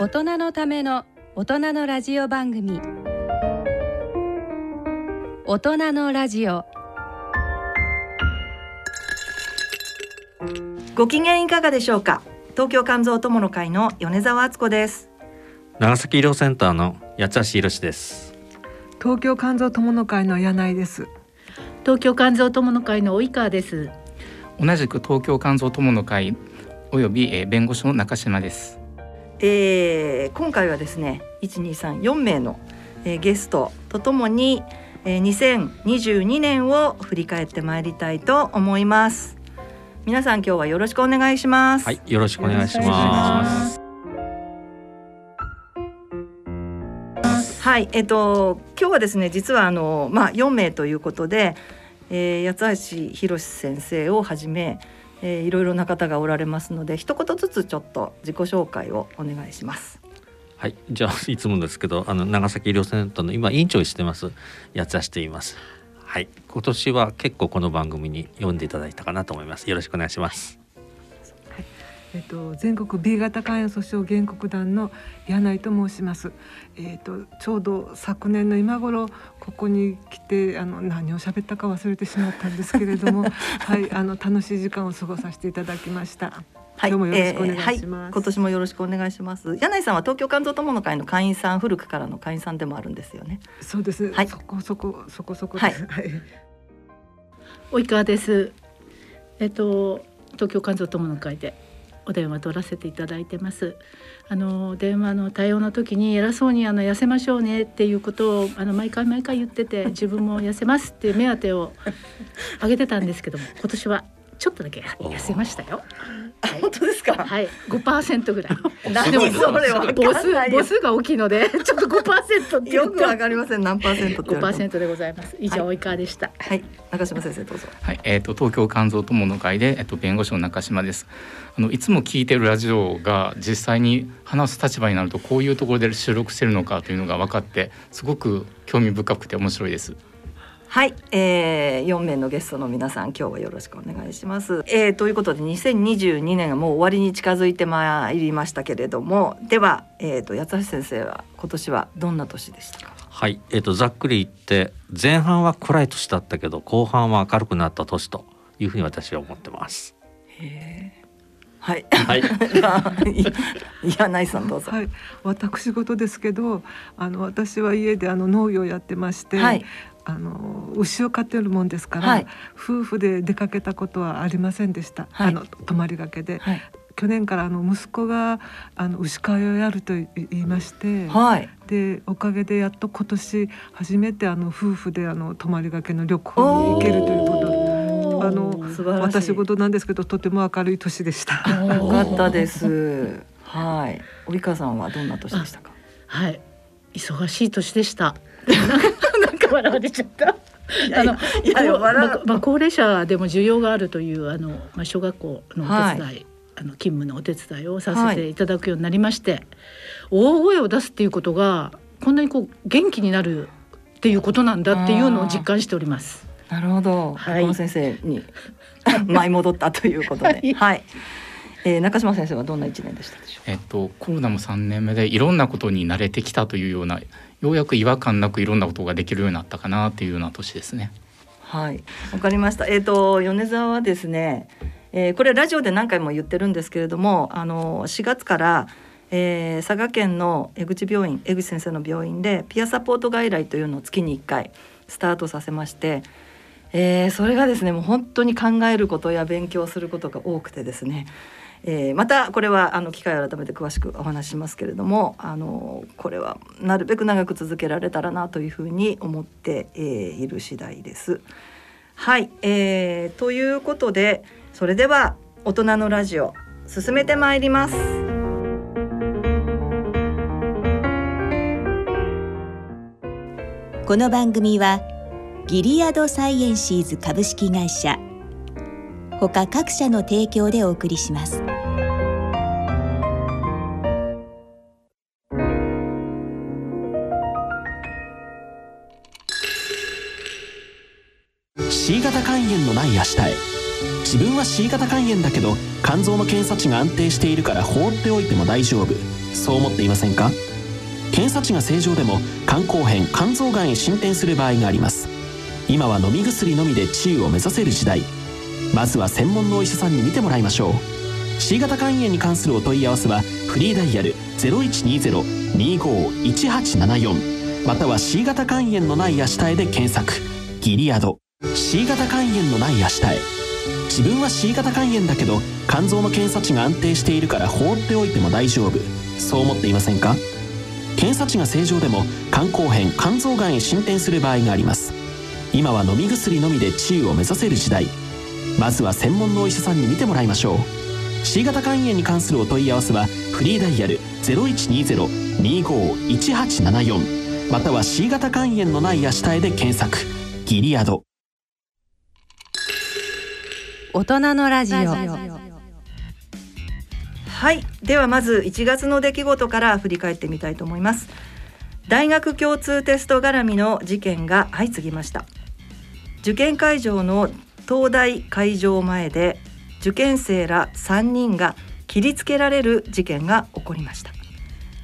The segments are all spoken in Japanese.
大人のための大人のラジオ番組。大人のラジオ。ご機嫌いかがでしょうか？東京肝臓友の会の米澤敦子です。長崎医療センターの八橋博です。東京肝臓友の会の柳井です。東京肝臓友の会の及川です。同じく東京肝臓友の会および、えー、弁護士の中島ですえー、今回はですね1234名の、えー、ゲストとともに、えー、2022年を振り返ってまいりたいと思います。皆さん今日はよろしくお願いします。はいよろしくお願いします。はいえっ、と今日はですね実はあのまあ4名ということで、えー、八橋博先生をはじめえー、いろいろな方がおられますので一言ずつちょっと自己紹介をお願いします。はい、じゃあいつもですけどあの長崎医療センターの今委員長してます八橋しています。はい、今年は結構この番組に読んでいただいたかなと思います。よろしくお願いします。えっと、全国 B 型肝炎訴訟原告団の柳井と申します。えっと、ちょうど昨年の今頃ここに来てあの何を喋ったか忘れてしまったんですけれども、はい、あの楽しい時間を過ごさせていただきました。はい、今日もよろしくお願いします、えーはい、今年もよろしくお願いします。柳井さんは東京肝臓友の会の会員さん、古くからの会員さんでもあるんですよね。そうです。はい、そこそこそこそこはい。及川です。えっと東京肝臓友の会でお電話取らせていただいてます。あの電話の対応の時に偉そうにあの痩せましょうねっていうことをあの毎回毎回言ってて自分も痩せますっていう目当てを上げてたんですけども今年はちょっとだけ痩せましたよ。本当ですか？はい、五パーセントぐらい。でもそれは母数母数が大きいので ちょっと五パーセントってよくわかりません何パーセント五パーセントでございます。以上、はい、及川でした。はい、中島先生どうぞ。はい、えっ、ー、と東京肝臓友の会でえっ、ー、と弁護士の中島です。あのいつも聞いてるラジオが実際に話す立場になるとこういうところで収録してるのかというのが分かってすごく興味深くて面白いです。はい、えー、4名のゲストの皆さん今日はよろしくお願いします。えー、ということで2022年がもう終わりに近づいてまいりましたけれどもでは、えーと、八橋先生は今年はどんな年でしたか？はい、えーと、ざっくり言って前半は暗い年だったけど後半は明るくなった年というふうに私は思ってます。へはい。はい。いや、ないさんどうぞ。はい。私事ですけど、あの私は家であの農業やってまして、はい、あの牛を飼っているもんですから、はい、夫婦で出かけたことはありませんでした、はい、あの泊まりがけで。はい去年からあの息子があの牛飼いをやると言いまして、はい、でおかげでやっと今年初めてあの夫婦であの泊まりがけの旅行に行けるということあの私事なんですけどとても明るい年でした。よかったです。はい。及川さんはどんな年でしたか？はい。忙しい年でした。笑われちゃった。あのいやままあ、高齢者でも需要があるというあの、まあ、小学校のお手伝い、はい、あの勤務のお手伝いをさせていただくようになりまして、はい、大声を出すっていうことがこんなにこう元気になるっていうことなんだっていうのを実感しております。なるほど、はい、先生に 舞い戻ったということで、はい、はい、えー、中島先生はどんな一年でしたでしょうえっとコロナも三年目でいろんなことに慣れてきたというようなようやく違和感なくいろんなことができるようになったかなっていうような年ですね。はい、わかりました。えっ、ー、と米沢はですね、えー、これラジオで何回も言ってるんですけれども、あの4月から、えー、佐賀県の江口病院江口先生の病院でピアサポート外来というのを月に1回スタートさせまして、えー、それがですねもう本当に考えることや勉強することが多くてですねえー、またこれはあの機会を改めて詳しくお話しますけれどもあのこれはなるべく長く続けられたらなというふうに思って、えー、いる次第です。はい、えー、ということでそれでは大人のラジオ進めてまいります。この番組はギリアドサイエンシーズ株式会社。他各社の提供でお送りします。C 型肝炎のない明日へ。自分は C 型肝炎だけど肝臓の検査値が安定しているから放っておいても大丈夫。そう思っていませんか？検査値が正常でも肝硬変肝臓がんへ進展する場合があります。今は飲み薬のみで治癒を目指せる時代。まずは専門のお医者さんに診てもらいましょう。C 型肝炎に関するお問い合わせはフリーダイヤル0120-25-1874または C 型肝炎のない明日へで検索。ギリアド。C 型肝炎のない明日へ自分は C 型肝炎だけど肝臓の検査値が安定しているから放っておいても大丈夫。そう思っていませんか？検査値が正常でも肝硬変肝臓がんへ進展する場合があります。今は飲み薬のみで治癒を目指せる時代。まずは専門のお医者さんに診てもらいましょう。C 型肝炎に関するお問い合わせはフリーダイヤル0120-25-1874または C 型肝炎のない明日へで検索。ギリアド。大人のラジオ。はい。ではまず1月の出来事から振り返ってみたいと思います。大学共通テスト絡みの事件が相次ぎました受験会場の東大会場前で受験生ら3人が切りつけられる事件が起こりました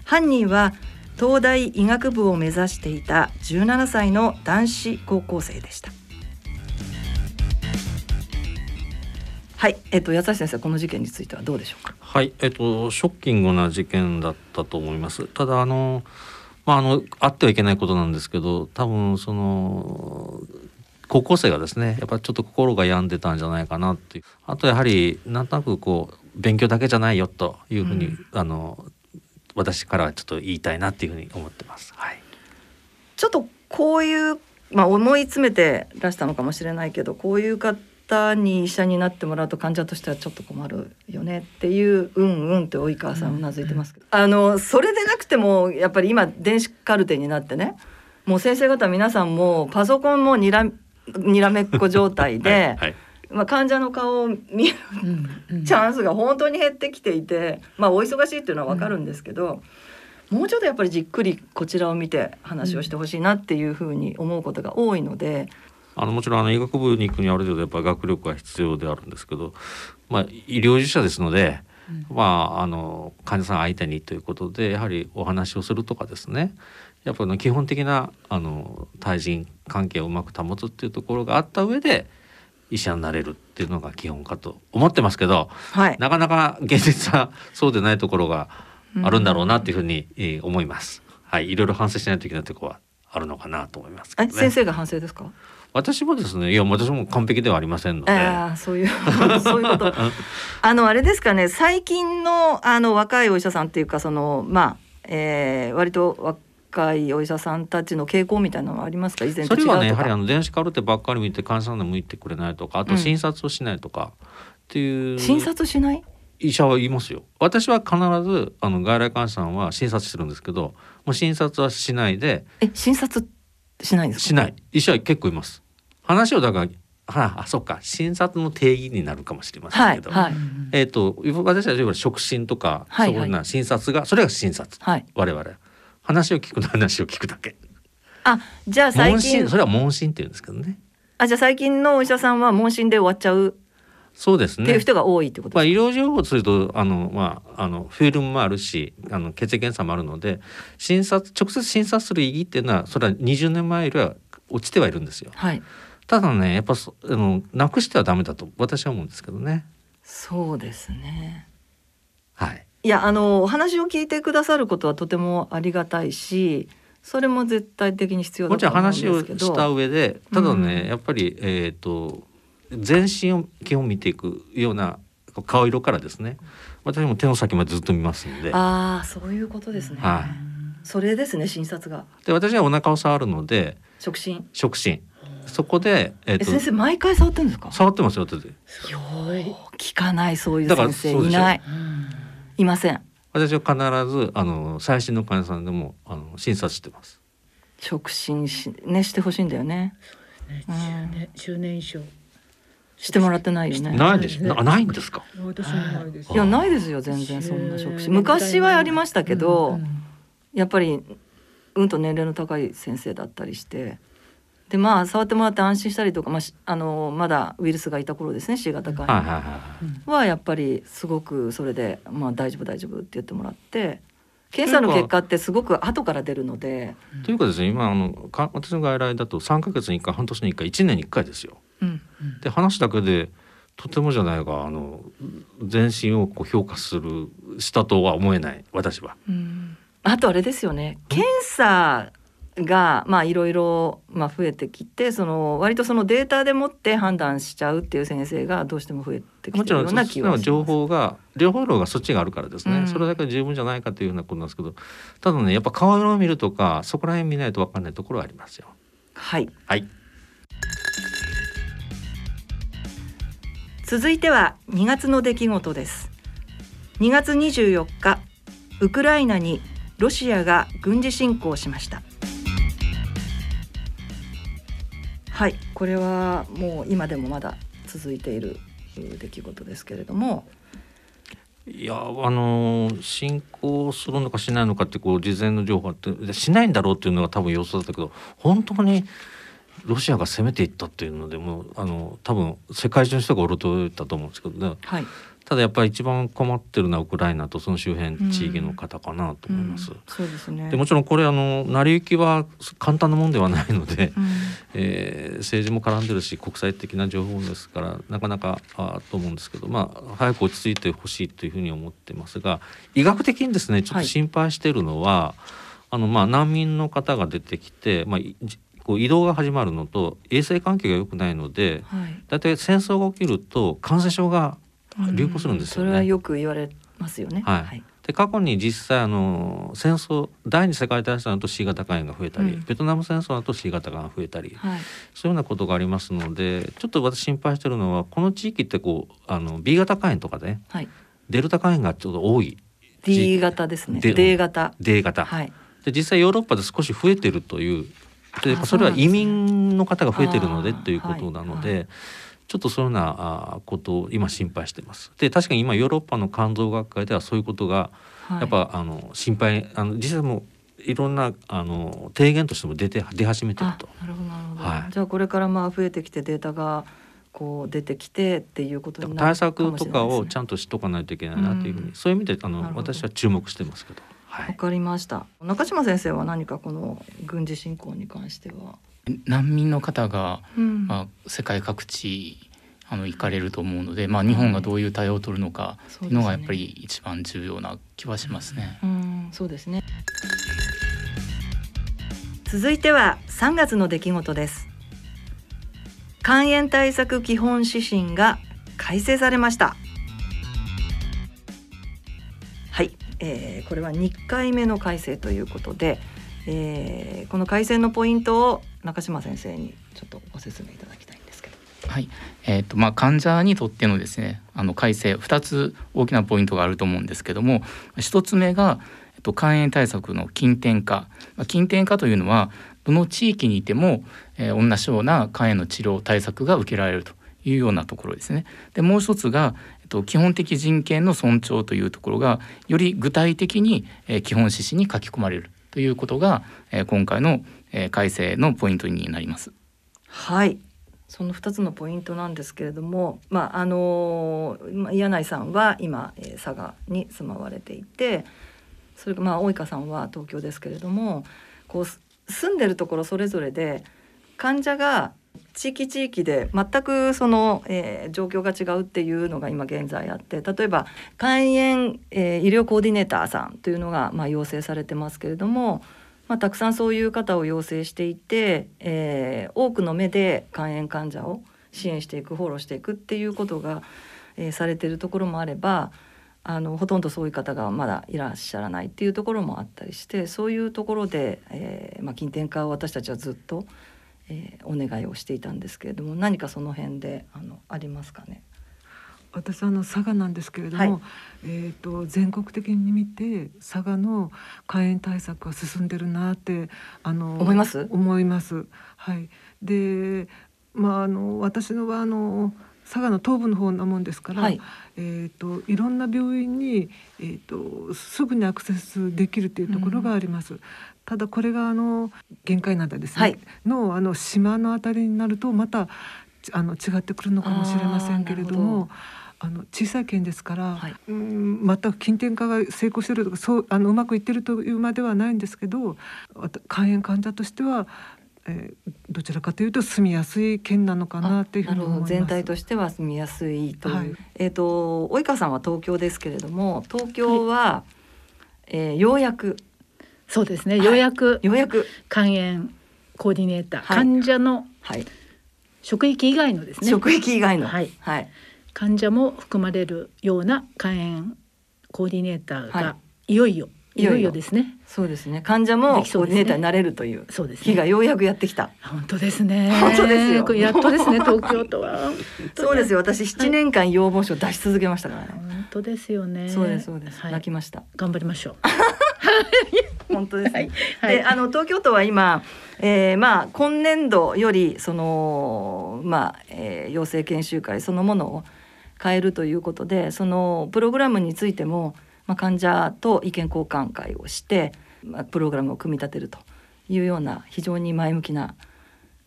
犯人は東大医学部を目指していた17歳の男子高校生でしたはい、えっと、安橋先生、この事件についてはどうでしょうか？はい、えっと、ショッキングな事件だったと思います。ただ、あの。まあ、あの、あってはいけないことなんですけど、多分、その。高校生がですね、やっぱりちょっと心が病んでたんじゃないかなっていう。あと、やはり、なんとなく、こう、勉強だけじゃないよというふうに、うん、あの。私からはちょっと言いたいなっていうふうに思ってます。はい。ちょっと、こういう、まあ、思い詰めてらしたのかもしれないけど、こういう方。方に医者になってもらうと患者としてはちょっと困るよねっていううんうんって及川さんうなずいてますけど、うん、あのそれでなくてもやっぱり今電子カルテになってねもう先生方皆さんもパソコンもにらにらめっこ状態で、はいはい、まあ、患者の顔を見るチャンスが本当に減ってきていて、まあ、お忙しいっていうのは分かるんですけど、うん、もうちょっとやっぱりじっくりこちらを見て話をしてほしいなっていうふうに思うことが多いので。あのもちろんあの医学部に行くにある程度やっぱ学力が必要であるんですけど、まあ、医療従事者ですので、うん、まあ、あの患者さん相手にということでやはりお話をするとかですね。やっぱり基本的なあの対人関係をうまく保つっていうところがあった上で医者になれるっていうのが基本かと思ってますけど、はい、なかなか現実はそうでないところがあるんだろうなっていうふうに、え思います。はい、いろいろ反省しないといけないところはあるのかなと思います、ね、先生が反省ですか？私もですねいや私も完璧ではありませんので。あそういう そういうこと。あのあれですかね最近のあの若いお医者さんっていうかそのまあ、えー、割と若いお医者さんたちの傾向みたいなのはありますか？以前それはねやはりあの電子カルテばっかり見て患者さんで向いてくれないとかあと診察をしないとか、っていう、うん、診察しない？医者は言いますよ。私は必ずあの外来患者さんは診察してるんですけどもう診察はしないでえ診察しないですしない。医者は結構います。話をだからはあ、そっか。診察の定義になるかもしれませんけど、はいはい、えっ、ー、と私たちは触診とか、はいはい、そういうな診察がそれが診察、はい、我々話を聞く話を聞くだけあじゃあ最近それは問診って言うんですけどねあじゃあ最近のお医者さんは問診で終わっちゃうそうですね。っていう人が多いってことまあ、医療情報とするとあの、まあ、あのフィルムもあるしあの血液検査もあるので診察直接診察する意義っていうのはそれは20年前よりは落ちてはいるんですよ。はい、ただねやっぱあのなくしてはダメだと私は思うんですけどね。そうですね。はい。いやあのお話を聞いてくださることはとてもありがたいし。それも絶対的に必要だと思うんですけど。もちろん話をした上でただね、うん、やっぱりえっ、ー、と全身を基本見ていくような顔色からですね。私も手の先までずっと見ますんで。ああそういうことですね、はい、それですね診察が。で私はお腹を触るので触診。触診。そこで、えー、先生毎回触ってるんですか？触ってますよ聞かないそういう先生いないいません私は必ずあの最新の患者さんでもあの診察してます触診しねしてほしいんだよね10年 ,10 年以上してもらってないよね。ないです。なないんですか？私もないです。いやないですよ全然そんな職種。昔はありましたけど、やっぱりうんと年齢の高い先生だったりして。でまあ触ってもらって安心したりとか、まあ、あのまだウイルスがいた頃ですね C 型肝炎はやっぱりすごくそれで、まあ、大丈夫大丈夫って言ってもらって検査の結果ってすごく後から出るので。というかですね今あのか私の外来だと3か月に1回半年に1回1年に1回ですよ。うんで話だけでとてもじゃないがあの全身をこう評価するしたとは思えない私は。あとあれですよね検査がまあいろいろまあ増えてきてその割とそのデータでもって判断しちゃうっていう先生がどうしても増えてきてるような気がします。情報が両方論がそっちがあるからですね、うん、それだけ十分じゃないかというようなことなんですけどただねやっぱ顔色を見るとかそこら辺見ないと分かんないところはありますよ。はい、はい。続いては2月の出来事です。2月24日ウクライナにロシアが軍事侵攻しましたはいこれはもう今でもまだ続いている出来事ですけれども。いやあの侵攻するのかしないのかってこう事前の情報ってしないんだろうっていうのが多分予想だったけど本当にロシアが攻めていったっていうのでもあの多分世界中の人が驚いたと思うんですけどね、はい、ただやっぱり一番困ってるのはウクライナとその周辺地域の方かなと思います。うんうん、そうですね。でもちろんこれあの成り行きは簡単なもんではないので、うん、えー、政治も絡んでるし国際的な情報ですからなかなかあと思うんですけど、まあ早く落ち着いてほしいというふうに思ってますが、医学的にですねちょっと心配しているのは、はい、あのまあ難民の方が出てきて、まあこう移動が始まるのと衛生環境が良くないので、はい、だいたい戦争が起きると感染症が流行するんですよね。それはよく言われますよね。はい。はい、で過去に実際あの戦争第二次世界大戦だと C 型肝炎が増えたり、うん、ベトナム戦争だと C 型が増えたり、はい、そういうようなことがありますのでちょっと私心配してるのはこの地域ってこうあの B 型肝炎とかで、はい、デルタ肝炎がちょっと多い D 型ですね。D 型。D 型、はい、で実際ヨーロッパで少し増えてるというでそれは移民の方が増えてるのでということなので。ちょっとそういうようなことを今心配してます。で確かに今ヨーロッパの肝臓学会ではそういうことがやっぱ、はい、あの心配あの実際もいろんなあの提言としても出て出始めてると。なるほどなるほど。はい、じゃあこれからまあ増えてきてデータがこう出てきてっていうことになる対策とかをちゃんとしとかないといけないなというふうに、うん、そういう意味であの私は注目してますけど。わ、はい、かりました。中島先生は何かこの軍事侵攻に関しては？難民の方が、うん、まあ、世界各地あの行かれると思うので、まあ、日本がどういう対応を取るのかっていうのがやっぱり一番重要な気はしますね。うん、そうですね。続いては3月の出来事です。肝炎対策基本指針が改正されました。はい、えー、これは2回目の改正ということで、えー、この改正のポイントを中島先生にちょっとご説明いただきたいんですけど。はい、えーとまあ、患者にとってのですねあの改正2つ大きなポイントがあると思うんですけども1つ目が、えっと、肝炎対策の近点化、ま、近点化というのはどの地域にいても、えー、同じような肝炎の治療対策が受けられるというようなところですね。でもう一つが、えっと、基本的人権の尊重というところがより具体的に、えー、基本指針に書き込まれる。ということが、えー、今回の、えー、改正のポイントになります。はいその2つのポイントなんですけれども、まああの柳井さんは今、えー、佐賀に住まわれていてそれがまあ大井さんは東京ですけれどもこう住んでるところそれぞれで患者が地域地域で全くその、えー、状況が違うっていうのが今現在あって例えば肝炎、えー、医療コーディネーターさんというのが、まあ、要請されてますけれどもまあ、たくさんそういう方を養成していて、えー、多くの目で肝炎患者を支援していくフォローしていくっていうことが、え、されてるところもあればあのほとんどそういう方がまだいらっしゃらないっていうところもあったりしてそういうところで、えまあ、近典化を私たちはずっと、えー、お願いをしていたんですけれども何かその辺であのありますかね？私あの佐賀なんですけれども、はい、えーと、全国的に見て佐賀の肝炎対策は進んでるなってあの思います？思います。はい、で、まあ、あの私のはあの佐賀の東部の方なもんですから、はい、えーと、いろんな病院に、えーと、すぐにアクセスできるというところがあります。うん、ただこれがあの限界なんですね、はい、のあの島のあたりになるとまたあの違ってくるのかもしれませんけれども。あの小さい県ですから、はい、うん全く近典化が成功してるとかそうあのうまくいってるというまではないんですけど肝炎患者としてはえー、どちらかというと住みやすい県なのかなっていうふうに思います。全体としては住みやすいという。はい、えっ、ー、と及川さんは東京ですけれども、東京は、はい、えー、ようやくそうですね、ようやくようやく肝炎コーディネーター、患者の、はい、職域以外のですね。職域以外のはい、はい、患者も含まれるような肝炎コーディネーターが、いよいよいよいよですね。そうですね。患者もコーディネーターになれるという日がようやくやってきた。本当ですね。本当ですよ。やっとですね。東京都は。そうですよ。私七年間要望書出し続けましたからね。本当ですよね。そうですそうです。泣きました。頑張りましょう。本当です。はい、で、あの東京都は今、えー、まあ今年度よりそのまあ、えー、養成研修会そのものを変えるということで、そのプログラムについても。まあ、患者と意見交換会をして、まあ、プログラムを組み立てるというような非常に前向きな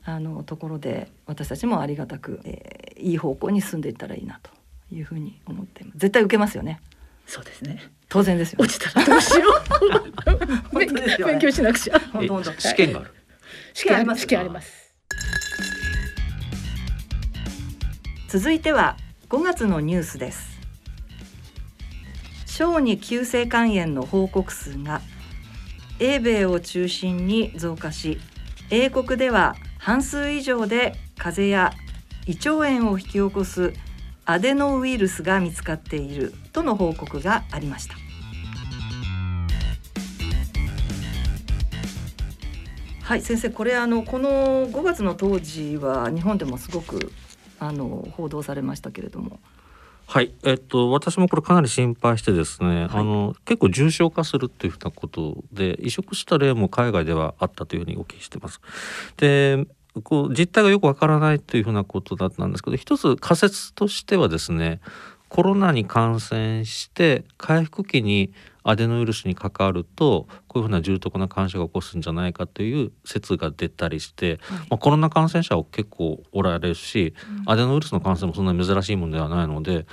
あのところで私たちもありがたく、えー、いい方向に進んでいったらいいなというふうに思って絶対受けますよね。そうですね。当然ですよ、ね、落ちたらどうしよう。ね、勉強しなくちゃ。本当本当。試験がある。試験あります。試験あります。続いては5月のニュースです。小児急性肝炎の報告数が英米を中心に増加し英国では半数以上で風邪や胃腸炎を引き起こすアデノウイルスが見つかっているとの報告がありました。はい先生これあのこの5月の当時は日本でもすごくあの報道されましたけれども。はい、えっと、私もこれかなり心配してですね、はい、あの結構重症化するっていうふうなことで移植した例も海外ではあったというふうにお聞きしてます。でこう実態がよくわからないというふうなことだったんですけど一つ仮説としてはですねコロナに感染して回復期にアデノウイルスに関わるとこういうふうな重篤な感染が起こすんじゃないかという説が出たりして、はい、まあ、コロナ感染者は結構おられるし、うん、アデノウイルスの感染もそんなに珍しいものではないので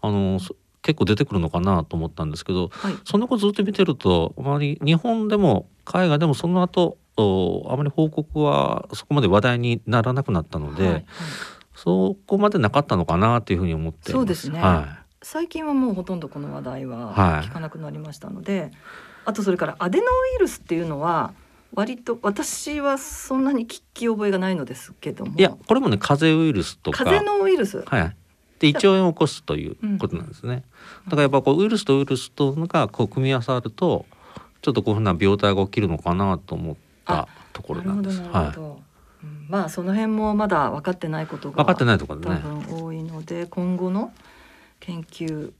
あの結構出てくるのかなと思ったんですけど、はい、そんなことずっと見てるとあまり日本でも海外でもその後あまり報告はそこまで話題にならなくなったので、はいはい、そこまでなかったのかなというふうに思ってそうですね、はい。最近はもうほとんどこの話題は聞かなくなりましたので、はい、あとそれからアデノウイルスっていうのは割と私はそんなに聞き覚えがないのですけども。いやこれもね風邪ウイルスとか。風邪のウイルス？はい。で胃腸炎を起こすということなんですね、うん、だからやっぱこうウイルスとウイルスとのがこう組み合わさるとちょっとこういうふうな病態が起きるのかなと思ったところなんです。はい、まあその辺もまだ分かってないことが分かってないところね多分多いので今後の研究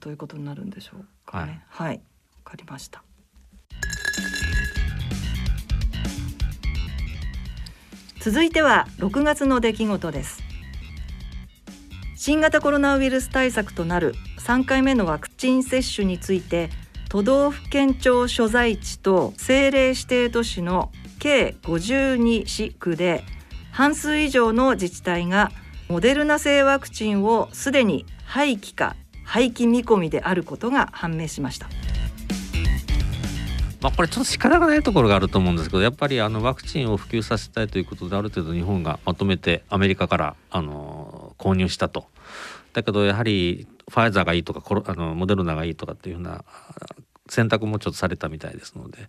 ということになるんでしょうかね。はい、はい、わかりました。続いては6月の出来事です新型コロナウイルス対策となる3回目のワクチン接種について都道府県庁所在地と政令指定都市の計52市区で半数以上の自治体がモデルナ製ワクチンをすでに廃棄か廃棄見込みであることが判明しました。まあ、これちょっと仕方がないところがあると思うんですけどやっぱりあのワクチンを普及させたいということである程度日本がまとめてアメリカからあの購入したと。だけどやはりファイザーがいいとかコロあのモデルナがいいとかっていうふうな選択もちょっとされたみたいですので、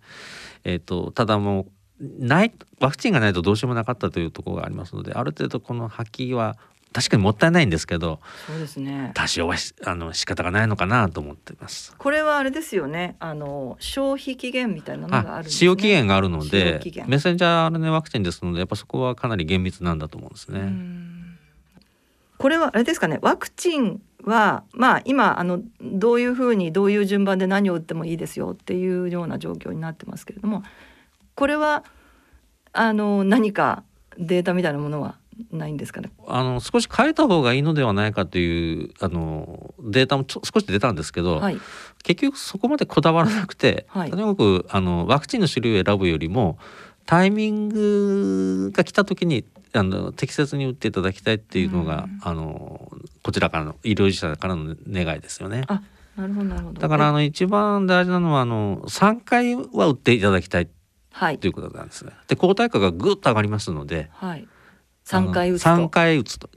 えーと、ただもうないワクチンがないとどうしようもなかったというところがありますのである程度この破棄は確かにもったいないんですけどそうですね。多少はあの仕方がないのかなと思っています。これはあれですよね。あの消費期限みたいなのがあるんです、ね、使用期限があるのでメッセンジャー RNA ワクチンですのでやっぱそこはかなり厳密なんだと思うんですねこれはあれですかねワクチンはまあ今あのどういうふうにどういう順番で何を打ってもいいですよっていうような状況になってますけれどもこれはあの何かデータみたいなものはないんですかね？あの少し変えた方がいいのではないかというあのデータも少し出たんですけど、はい、結局そこまでこだわらなくて、はい、とにかくあのワクチンの種類を選ぶよりもタイミングが来た時にあの適切に打っていただきたいっていうのが、うん、あのこちらからの医療従事者からの願いですよね。あなるほどなるほど。だからあの一番大事なのはあの3回は打っていただきたいはい、ということなんですね。で抗体価がぐっと上がりますので、はい、3回打つと3回打つと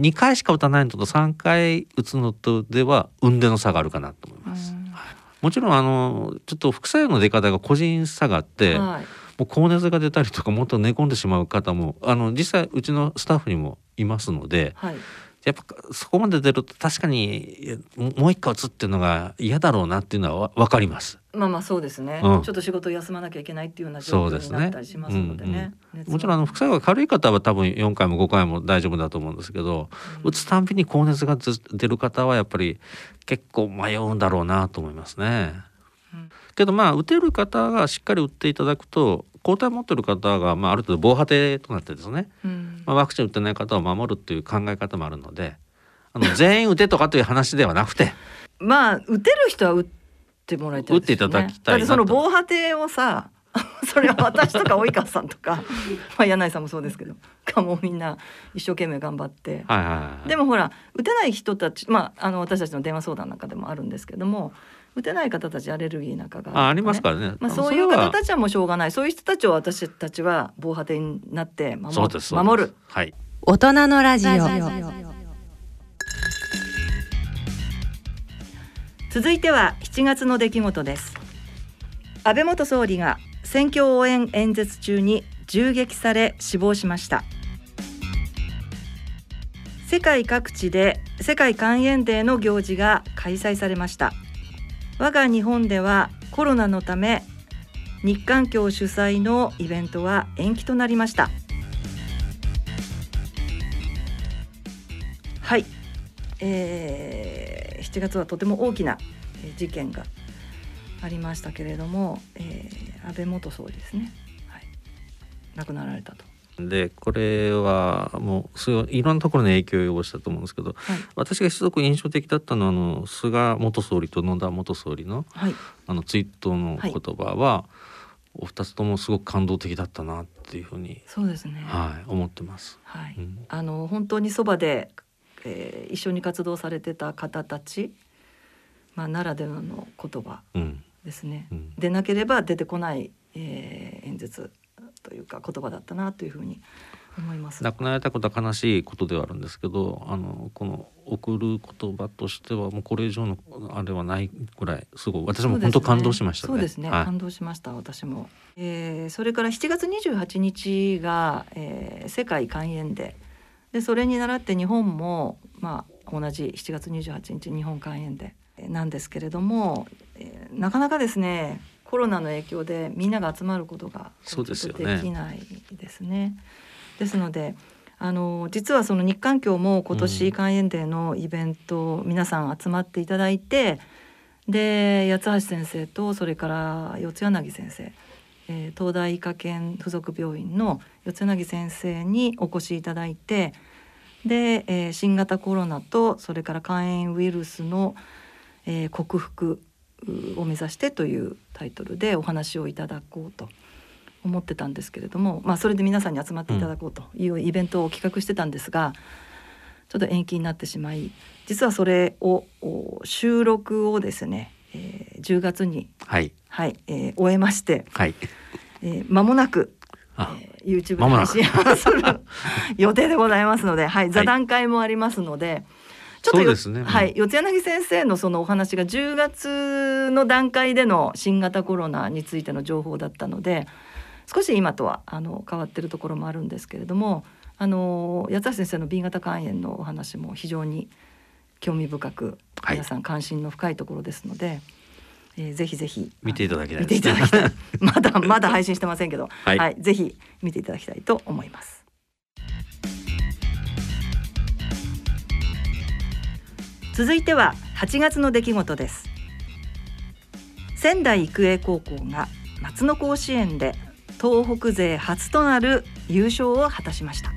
2回しか打たないのと3回打つのとでは運での差があるかなと思います。もちろんあのちょっと副作用の出方が個人差があって、はい、もう高熱が出たりとかもっと寝込んでしまう方もあの実際うちのスタッフにもいますので、はい、やっぱそこまで出ると確かにもう一回打つっていうのが嫌だろうなっていうのはわかります。まあまあそうですね、うん、ちょっと仕事休まなきゃいけないっていうような状況になったりしますのでね。うんうん、もちろんあの副作用が軽い方は多分4回も5回も大丈夫だと思うんですけど、うん、打つたんびに高熱が出る方はやっぱり結構迷うんだろうなと思いますね。けどまあ打てる方がしっかり打っていただくと抗体持ってる方が、まあ、ある程度防波堤となってですね、うん、まあ、ワクチン打ってない方を守るっていう考え方もあるのであの全員打てとかという話ではなくて まあ打てる人は打ってもらいたい、ね、打っていただきたいその防波堤をさ それは私とか及川さんとか まあ柳井さんもそうですけどかもみんな一生懸命頑張って、はいはいはい、でもほら打てない人たちまああの私たちの電話相談なんかでもあるんですけども打てない方たちアレルギーなんかがあ、ね、ありますからね、まあ、そういう方たちはもうしょうがない。そういう人たちを私たちは防波堤になって守る。守る、はい、大人のラジオ。続いては7月の出来事です。安倍元総理が選挙応援演説中に銃撃され死亡しました。世界各地で世界肝炎デーの行事が開催されました我が日本ではコロナのため日韓協主催のイベントは延期となりました。はい、えー、7月はとても大きな事件がありましたけれども、えー、安倍元総理ですね、はい、亡くなられたと。でこれはもうすごいいろんなところに影響を及ぼしたと思うんですけど、はい、私がすごく印象的だったのはあの菅元総理と野田元総理の,、はい、あのツイートの言葉は、はい、お二つともすごく感動的だったなっていうふうにそうですね、はい、思ってます。はい、うん、あの本当にそばで、えー、一緒に活動されてた方たち、まあ、ならではの言葉ですね。うんうん、でなければ出てこない、えー、演説というか言葉だったなというふうに思います。亡くなられたことは悲しいことではあるんですけど、あのこの送る言葉としてはもうこれ以上のあれはないぐらいすごい私も本当感動しましたね。そうですね。はい、感動しました私も。えー、それから7月28日が、えー、世界肝炎で、でそれに倣って日本もまあ同じ7月28日日本肝炎でなんですけれども、えー、なかなかですねコロナの影響でみんなが集まることがですできないですね。ですのであの実はその日韓協も今年肝炎デーのイベント、皆さん集まっていただいてで八橋先生とそれから四柳先生、えー、東大医科研附属病院の四柳先生にお越しいただいてで、えー、新型コロナとそれから肝炎ウイルスの、えー、克服を目指してというタイトルでお話をいただこうと思ってたんですけれども、まあ、それで皆さんに集まっていただこうというイベントを企画してたんですがちょっと延期になってしまい実はそれを収録をですね、えー、10月に、はい。はいえー、終えまして、はい。えー、間もなくえー、YouTube で配信する予定でございますので、はい、座談会もありますので、ちょっとね、はい、四柳先生のそのお話が10月の段階での新型コロナについての情報だったので少し今とはあの変わってるところもあるんですけれどもあの八橋先生の B 型肝炎のお話も非常に興味深く皆さん関心の深いところですので、はい、えー、ぜひぜひ見ていただきたい、見ていただきたい。まだまだ配信してませんけど、はい、はい、ぜひ見ていただきたいと思います。続いては8月の出来事です。仙台育英高校が夏の甲子園で東北勢初となる優勝を果たしました。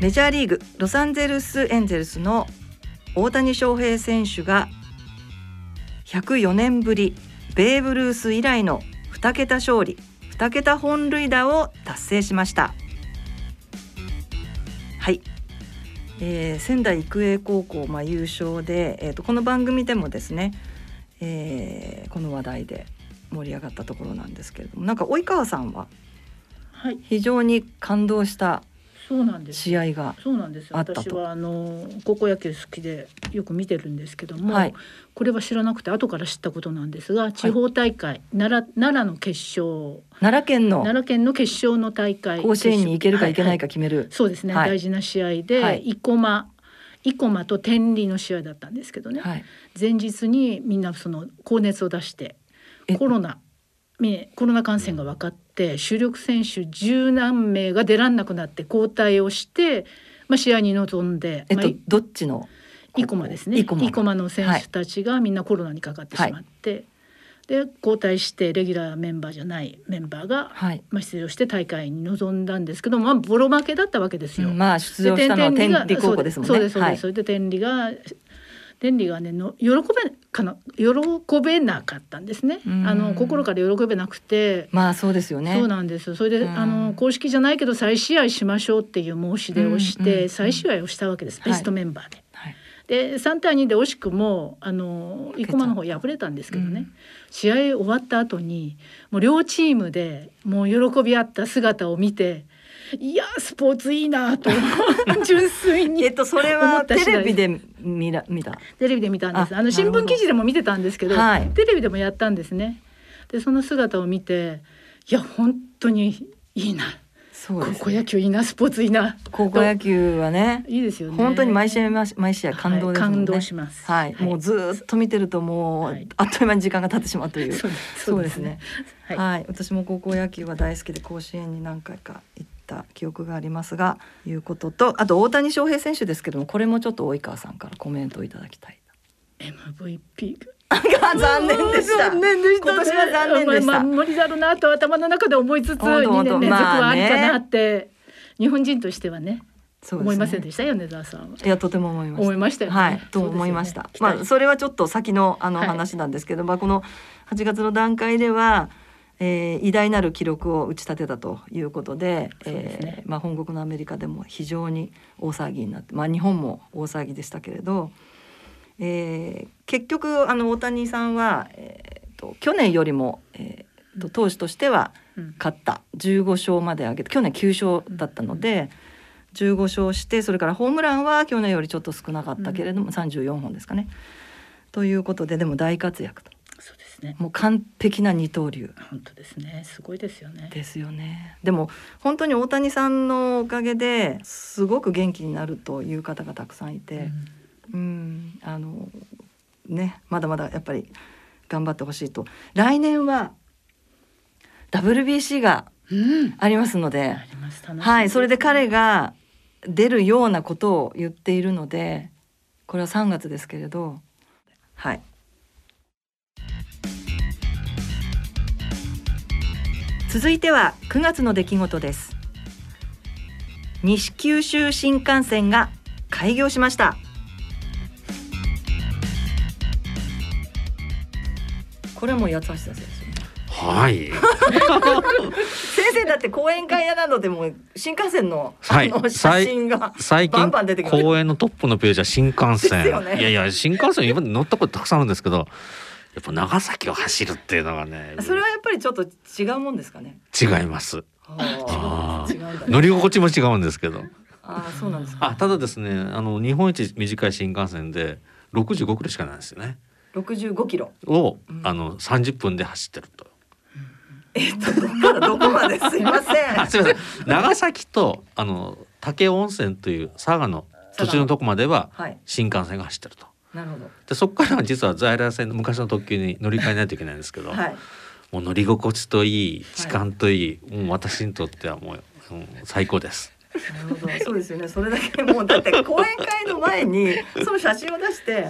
メジャーリーグロサンゼルスエンゼルスの大谷翔平選手が104年ぶりベーブ・ルース以来の2桁勝利2桁本塁打を達成しました。えー、仙台育英高校、まあ、優勝で、えーと、この番組でもですね、えー、この話題で盛り上がったところなんですけれどもなんか及川さんは非常に感動したそうなんです。試合がそうなんです。私はあの高校野球好きでよく見てるんですけども、はい、これは知らなくて後から知ったことなんですが地方大会、はい、奈良奈良の決勝。奈良県の奈良県の決勝の大会。甲子園に行けるか行けないか決める、はい。はい、そうですね、大事な試合で、生駒生駒と天理の試合だったんですけどね、前日にみんなその高熱を出してコロナコロナ感染が分かって主力選手十何名が出らんなくなって交代をして、まあ、試合に臨んで、えっと、どっちの？生駒ですね。生駒の。選手たちがみんなコロナにかかってしまって、はい、で交代してレギュラーメンバーじゃないメンバーが、はい、まあ、出場して大会に臨んだんですけど、まあ、ボロ負けだったわけですよ。うん、まあ出場したのは天理高校ですもんね。そうですそうです、はい、それで天理が天理がねの喜べかな喜べなかったんですね。あの心から喜べなくて、まあそうですよね。そうなんです。それであの公式じゃないけど再試合しましょうっていう申し出をして、再試合をしたわけです。ベストメンバーで。はい、で3対2で惜しくもあの生駒の方敗れたんですけどね、うん、試合終わった後にもう両チームでもう喜び合った姿を見ていやスポーツいいなと 純粋にえっとそれはテレビで見ら見た。テレビで見たんです。あの新聞記事でも見てたんですけど、はい、テレビでもやったんですね。でその姿を見ていや本当にいいな。そう高校野球いいなスポーツいいな。高校野球はねいいですよね。本当に毎試合毎試合感動ですね、はい、感動します。はい、はい、もうずっと見てるともう、はい、あっという間に時間が経ってしまうという。そうです。ね。はい、私も高校野球は大好きで甲子園に何回か行った記憶がありますがいうこととあと大谷翔平選手ですけどもこれもちょっと及川さんからコメントをいただきたい MVP 残念でした。残念でした、ね、今年は残念でした。なと頭の中で思いつつ2年連続はありかなって、まあね、日本人としてはね。ね、思いませんでした米沢さんいやとても思いました。思いましたよ、ね、はい、と思いました。ね、まあそれはちょっと先のあの話なんですけど、はい、まあこの8月の段階では。えー、偉大なる記録を打ち立てたということで、でね、えー、まあ、本国のアメリカでも非常に大騒ぎになって、まあ、日本も大騒ぎでしたけれど、えー、結局あの大谷さんは、えーと、去年よりも、えーと、投手としては勝った、うん、15勝まで上げて去年9勝だったので、うん、15勝してそれからホームランは去年よりちょっと少なかったけれども、うん、34本ですかね。ということででも大活躍と。ね。もう完璧な二刀流。本当ですね。すごいですよね。ですよね。でも本当に大谷さんのおかげですごく元気になるという方がたくさんいて。うんうんあのねまだまだやっぱり頑張ってほしいと来年は WBC がありますので、うん、はいそれで彼が出るようなことを言っているのでこれは3月ですけれどはい続いては9月の出来事です。西九州新幹線が開業しました。これも八橋先生。はい。先生だって講演会やなどでも新幹線の,、はい、の写真が最近公演のトップのページは新幹線、ね、いやいや新幹線今乗ったことたくさんあるんですけどやっぱ長崎を走るっていうのがねそれはやっぱりちょっと違うもんですかね？違います。乗り心地も違うんですけど。あそうなんですあただですねあの日本一短い新幹線で65キロしかないですよね。65キロ？を、うん、あの30分で走ってると。えっとどこまで？すいません。すみません。長崎とあの武雄温泉という佐賀の途中のとこまでは新幹線が走ってると。なるほど。でそこからは実は在来線の昔の特急に乗り換えないといけないんですけど、はい、もう乗り心地といい時間といい、はい、もう私にとってはもう、うん、最高です。なるほどそうですよねそれだけもうだって講演会の前に その写真を出して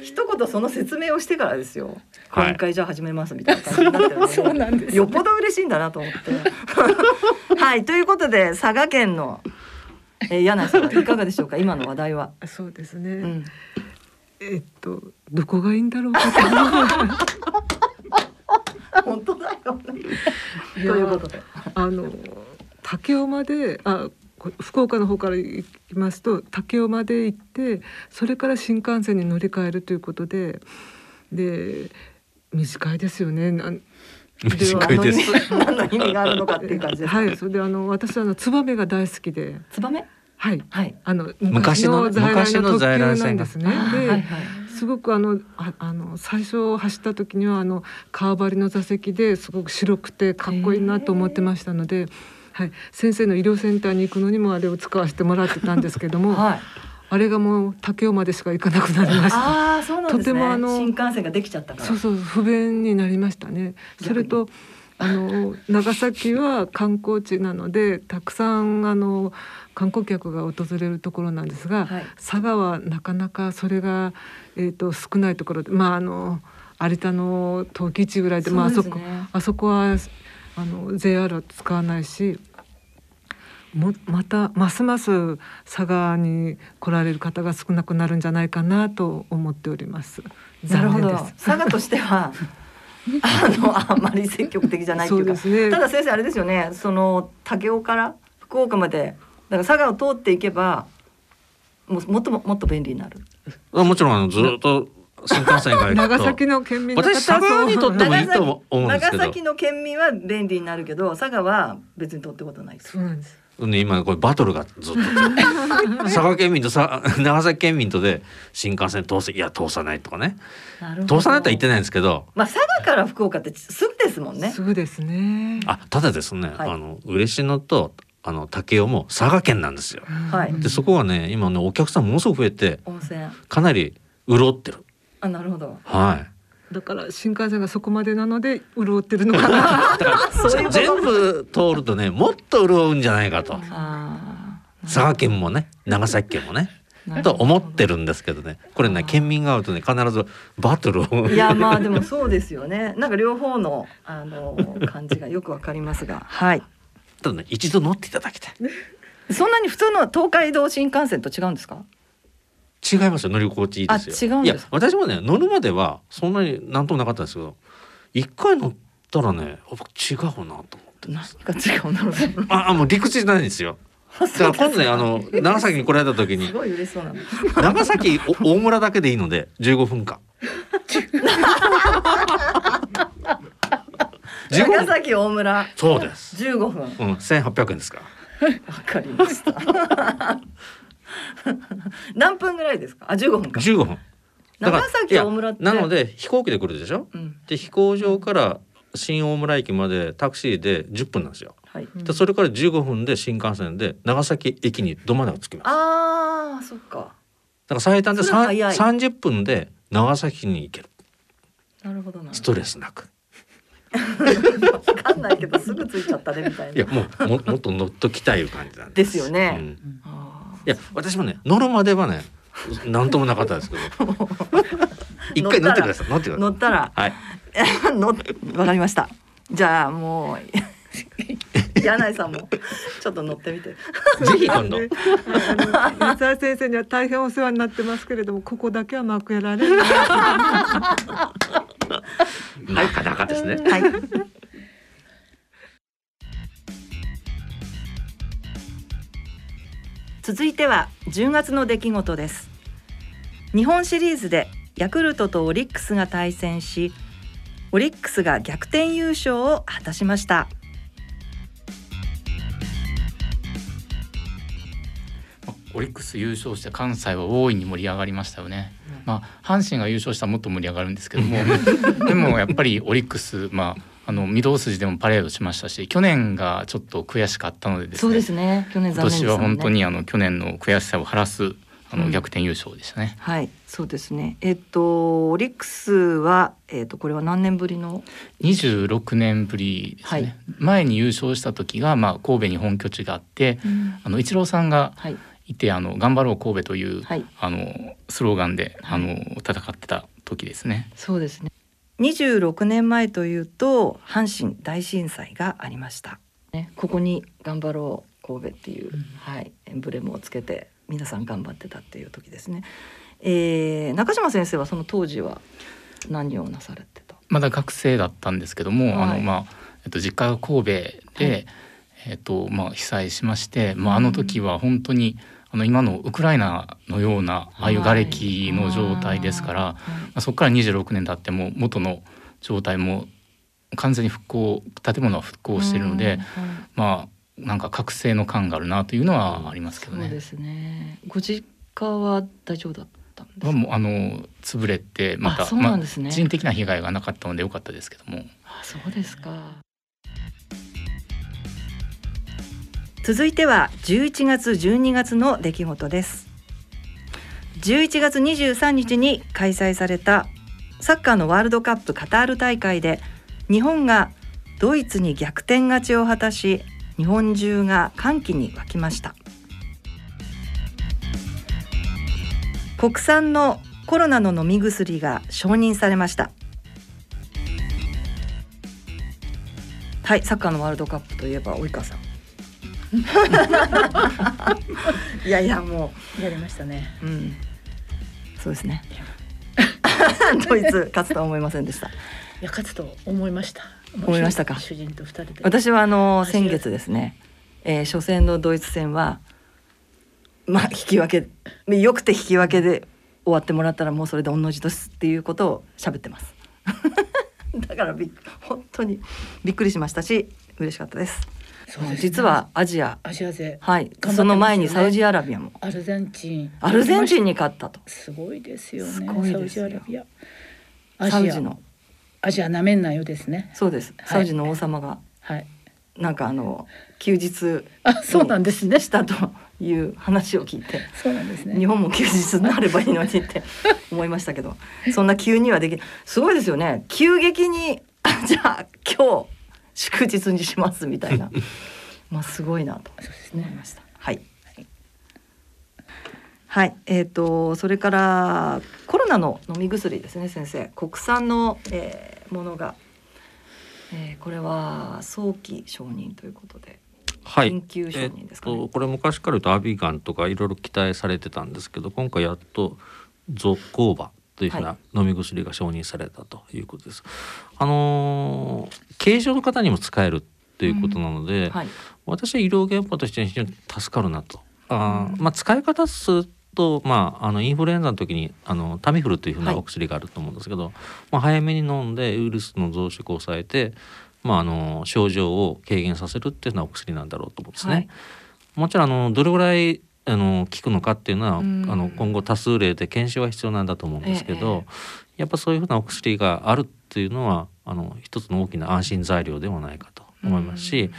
一言その説明をしてからですよ講演会じゃあ始めますみたいな感じになってるので、そうなんです、ね、よっぽど嬉しいんだなと思って。はいということで佐賀県のえー、柳井さんいかがでしょうか？今の話題は。そうですね。うん、えっとどこがいいんだろうか本当だよ、ね。ということで、あの竹雄まであ福岡の方から行きますと竹雄まで行ってそれから新幹線に乗り換えるということでで短いですよね。短いです。何の意味があるのかっていう感じはい、それであの私はあのツバメが大好きで。ツバメ？はい、はい、あの昔の昔の在来線ですね。で、はいはい、すごくあのああの最初走った時にはあの革張りの座席ですごく白くてかっこいいなと思ってましたので。はい、先生の医療センターに行くのにもあれを使わせてもらってたんですけども、はい、あれがもう武雄までしか行かなくなりました。あそうなんですね、とてもあの新幹線ができちゃったから。そうそう不便になりましたね。それとあの長崎は観光地なのでたくさんあの観光客が訪れるところなんですが、はい、佐賀はなかなかそれが、えーと、少ないところでまああの有田の陶器市ぐらいで、ね、まああそこあそこはあの JR は使わないしもまたますます佐賀に来られる方が少なくなるんじゃないかなと思っております。なるほど。佐賀としては あのあんまり積極的じゃないっていうか、ね、ただ先生あれですよね。その武雄から福岡までだから佐賀を通っていけばももっとももっと便利になる。もちろんあのずっと新幹線が長崎の県民私佐賀にとってもいいと思うんですけど。長崎の県民は便利になるけど佐賀は別にとってことないそうなんですね、今これバトルがずっと 佐賀県民とさ 長崎県民とで新幹線通せいや通さないとかね。通さないとは言ってないんですけど。まあ佐賀から福岡ってすぐですもんね。すぐですね。あただですね、はい、あの嬉野とあの武雄も佐賀県なんですよ、はい、でそこはね今ねお客さんものすごく増えてかなり潤ってる。あなるほど。はいだから新幹線がそこまでなので潤ってるのかな。全部通るとねもっと潤うんじゃないかと。佐賀県もね長崎県もね。と思ってるんですけどね。これね県民が会うとね必ずバトルを。いやまあ でもそうですよね。なんか両方のあの感じがよくわかりますが。はい。ただね一度乗っていただきたい。そんなに普通の東海道新幹線と違うんですか？違いますよ乗り心地いいですよ。いや私もね乗るまではそんなになんともなかったんですけど一回乗ったらね違うなと思って何か違うなああもう陸地じゃないんですよ。だから今度ねあの長崎に来られた時に長崎大村だけでいいので15分間。長崎大村。そうです。15分。うん、1800円ですから。わかりました。何分ぐらいですか？あ15分か。15分。長崎大村なので飛行機で来るでしょ、うん、で飛行場から新大村駅までタクシーで10分なんですよ、はい、でそれから15分で新幹線で長崎駅にど真ん中着きます。あーそっか。だから最短で30分で長崎に行ける。なるほどストレスなく。わかんないけどすぐ着いちゃったねみたいな。いやもうももっと乗っときたい感じなんです。ですよね、うん、いや私もね乗るまではね何ともなかったですけど 一回乗ってください乗ってください乗ったらはい 乗わかりましたじゃあもう 柳井さんもちょっと乗ってみて。ぜひ今度。松田先生には大変お世話になってますけれども、ここだけは幕やられなかなかですね。はい。続いては10月の出来事です。日本シリーズでヤクルトとオリックスが対戦しオリックスが逆転優勝を果たしました。オリックス優勝して関西は大いに盛り上がりましたよね、うん、まあ阪神が優勝したらもっと盛り上がるんですけども でもやっぱりオリックスまああの御堂筋でもパレードしましたし去年がちょっと悔しかったのでですねそうですね。去年、ね、今年は本当にあの去年の悔しさを晴らすあの逆転優勝でしたね、うん、はい。そうですね。えっとオリックスはえっとこれは何年ぶりの？26年ぶりですね、はい、前に優勝した時がまあ神戸に本拠地があって、うん、あの一郎さんがい。て、あの頑張ろう神戸という、はい、あのスローガンであの戦ってた時ですね。そうですね26年前というと阪神大震災がありました。ね、ここに頑張ろう神戸っていう、うん、はい、エンブレムをつけて皆さん頑張ってたっていう時ですね。えー、中島先生はその当時は何をなされてた？まだ学生だったんですけども、はい、あのまあえっと実家が神戸で、はい、えっとまあ被災しまして、まああの時は本当に、あの今のウクライナのようなああいう瓦礫の状態ですから、はい、まあ、そこから26年経っても元の状態も完全に復興建物は復興しているので、まあなんか覚醒の感があるなというのはありますけどね。そうですね。ご実家は大丈夫だったんですか？もうあの潰れてまた、ね、まあ、人的な被害がなかったので良かったですけども。あそうですか。続いては11月12月の出来事です。11月23日に開催されたサッカーのワールドカップカタール大会で日本がドイツに逆転勝ちを果たし日本中が歓喜に沸きました。国産のコロナの飲み薬が承認されました。はいサッカーのワールドカップといえば及川さん。いやいやもうやりましたね。うん。そうですね。ドイツ勝つとは思いませんでした。いや勝つと思いました。思いましたか？主人と二人で。私はあの先月ですね、えー、初戦のドイツ戦はまあ引き分けよくて引き分けで終わってもらったらもうそれで同じですっていうことを喋ってます。だからび本当にびっくりしましたし嬉しかったです。ね、実はアジア。アジア勢。はい、ね、その前にサウジアラビアも。アルゼンチン。アルゼンチンに勝ったと。すごいですよね。サウジアラビア。サウジの。アジアなめんなよですね。そうです。サウジの王様が、はい、なんかあの休日あそうなんですね。したという話を聞いて、そうなんですね。日本も休日になればいいのにって 思いましたけど、そんな急にはできすごいですよね。急激にじゃあ今日祝日にしますみたいな、まあすごいなと思いました。はい。はい、えっ、ー、とそれからコロナの飲み薬ですね先生。国産の、えー、ものが、えー、これは早期承認ということで。はい、緊急承認ですか、ね、えー、これ昔から言うとアビガンとかいろいろ期待されてたんですけど今回やっとゾコーバというふうな飲み薬が承認されたということです。はい、あのー、軽症の方にも使えるということなので、うんはい、私は医療現場として非常に助かるなと。あまあ、使い方数と、まあ、あのインフルエンザの時にあのタミフルというふうなお薬があると思うんですけど、はい、まあ、早めに飲んでウイルスの増殖を抑えて、まあ、あの症状を軽減させるっていうようなお薬なんだろうと思うんですね。はい、もちろんあのどれぐらいあの効くのかっていうのは、あの今後多数例で検証は必要なんだと思うんですけど、ええ、やっぱそういうふうなお薬があるっていうのはあの一つの大きな安心材料ではないかと思いますし、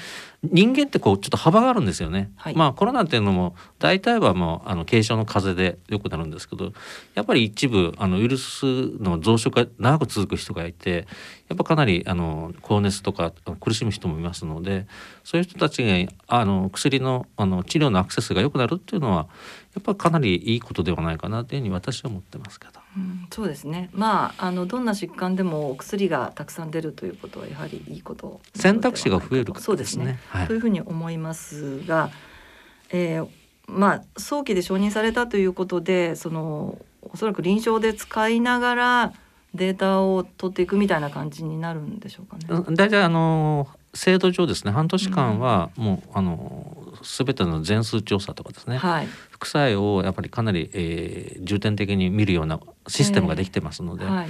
人間ってこうちょっと幅があるんですよね。はい、まあコロナっていうのも大体はもうあの軽症の風邪でよくなるんですけどやっぱり一部あのウイルスの増殖が長く続く人がいてやっぱかなりあの高熱とか苦しむ人もいますのでそういう人たちがあの薬のあの治療のアクセスが良くなるっていうのはやっぱかなりいいことではないかなというふうに私は思ってますけど。うん、そうですね。まああのどんな疾患でもお薬がたくさん出るということはやはりいいこと選択肢が増える、ね、そうですね。はい、というふうに思いますが、えー、まあ早期で承認されたということでそのおそらく臨床で使いながらデータを取っていくみたいな感じになるんでしょうかね。大体あの制度上ですね半年間はもう、うん、あの全ての全数調査とかですね、はい、副作用をやっぱりかなり、えー、重点的に見るようなシステムができてますので、えーはい、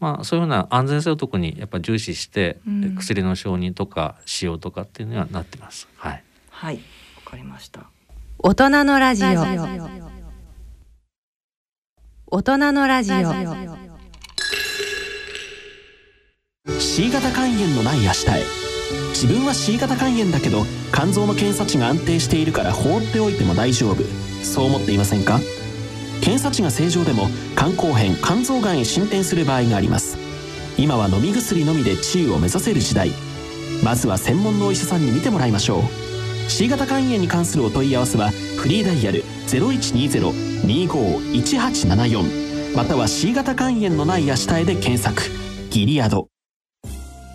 まあ、そういうような安全性を特にやっぱ重視して、うん、薬の承認とか使用とかっていうのはなってます。はい、はい、わかりました。大人のラジオ。大人のラジオ。C 型肝炎のない明日へ。自分は C 型肝炎だけど肝臓の検査値が安定しているから放っておいても大丈夫そう思っていませんか？検査値が正常でも肝硬変肝臓がんへ進展する場合があります。今は飲み薬のみで治癒を目指せる時代。まずは専門のお医者さんに見てもらいましょう。C 型肝炎に関するお問い合わせはフリーダイヤル0120-25-1874または C 型肝炎のない明日へで検索。ギリアド。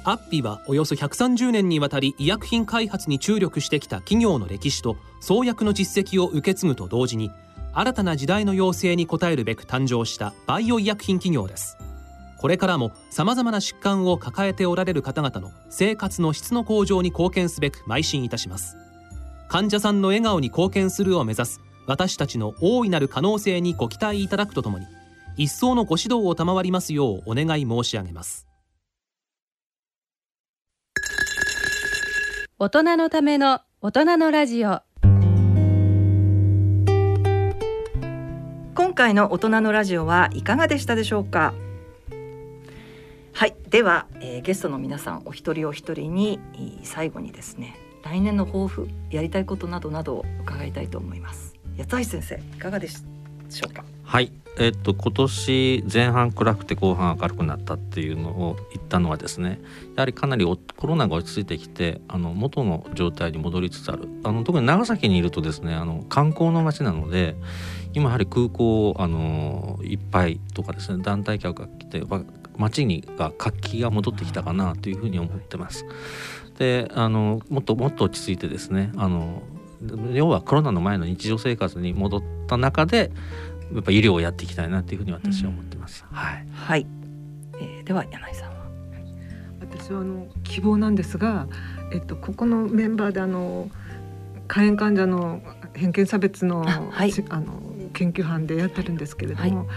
アッピはおよそ130年にわたり医薬品開発に注力してきた企業の歴史と創薬の実績を受け継ぐと同時に新たな時代の要請に応えるべく誕生したバイオ医薬品企業です。これからもさまざまな疾患を抱えておられる方々の生活の質の向上に貢献すべく邁進いたします。患者さんの笑顔に貢献するを目指す私たちの大いなる可能性にご期待いただくとともに一層のご指導を賜りますようお願い申し上げます。大人のための大人のラジオ。今回の大人のラジオはいかがでしたでしょうか？はいでは、えー、ゲストの皆さんお一人お一人に最後にですね来年の抱負やりたいことなどなどを伺いたいと思います。八橋先生いかがでしょうか？はいえっと、今年前半暗くて後半明るくなったっていうのを言ったのはですねやはりかなりコロナが落ち着いてきてあの元の状態に戻りつつあるあの特に長崎にいるとですねあの観光の街なので今やはり空港あのいっぱいとかですね団体客が来て街にが活気が戻ってきたかなというふうに思ってます。であのもっともっと落ち着いてですねあの要はコロナの前の日常生活に戻った中でやっぱ医療をやっていきたいなというふうに私は思ってます。うん、はい、はい、えー、では柳井さんは？私はあの希望なんですが、えっとここのメンバーであの肝炎患者の偏見差別のあ、はい、あの研究班でやってるんですけれども、はい、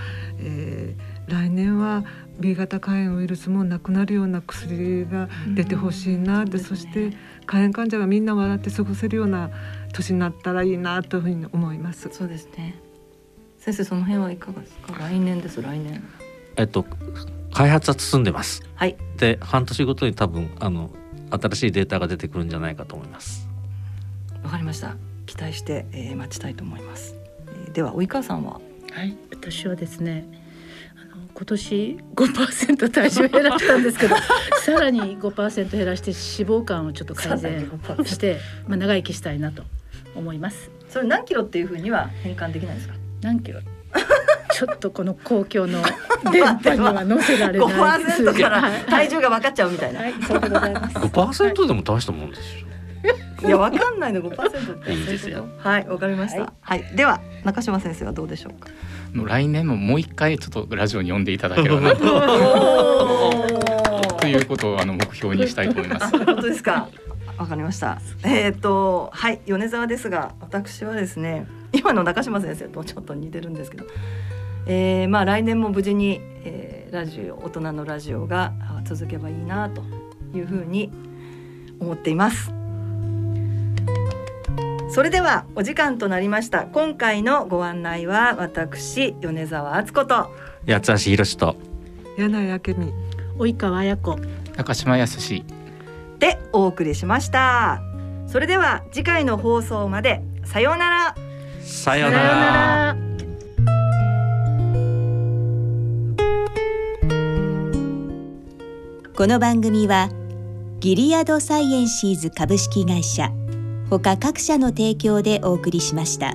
えー、来年は B 型肝炎ウイルスもなくなるような薬が出てほしいなって、うん、そして肝炎患者がみんな笑って過ごせるような年になったらいいなというふうに思います。そうですね。先生その辺はいかがですか？来年です来年。えっと開発は進んでます。はい。で半年ごとに多分あの新しいデータが出てくるんじゃないかと思います。わかりました。期待して、えー、待ちたいと思います。えー、では及川さんは？はい私はですね。今年5%体重減らしたんですけど さらに5%減らして脂肪肝をちょっと改善して、まあ、長生きしたいなと思いますそれ何キロっていうふうには変換できないですか？何キロ？ちょっとこの公共の 電波には載せられない。5%から体重が分かっちゃうみたいな、はい、そうでございます。5%でも大したもんですよ。いや分かんないの5%って。いいですよ。はいわかりました、はい、はい、では中島先生はどうでしょうか？来年ももう一回ちょっとラジオに呼んでいただければなと。ということをあの目標にしたいと思います。本当ですか。わかりました。えっ、ー、とはい米沢ですが私はですね今の中島先生とちょっと似てるんですけど、えー、まあ来年も無事に、えー、ラジオ大人のラジオが続けばいいなというふうに思っています。それではお時間となりました。今回のご案内は私米沢敦子と。八橋博と。柳井明美。及川彩子。中島康でお送りしました。それでは次回の放送まで。さようならさようならこの番組はギリアドサイエンシーズ株式会社ほか各社の提供でお送りしました。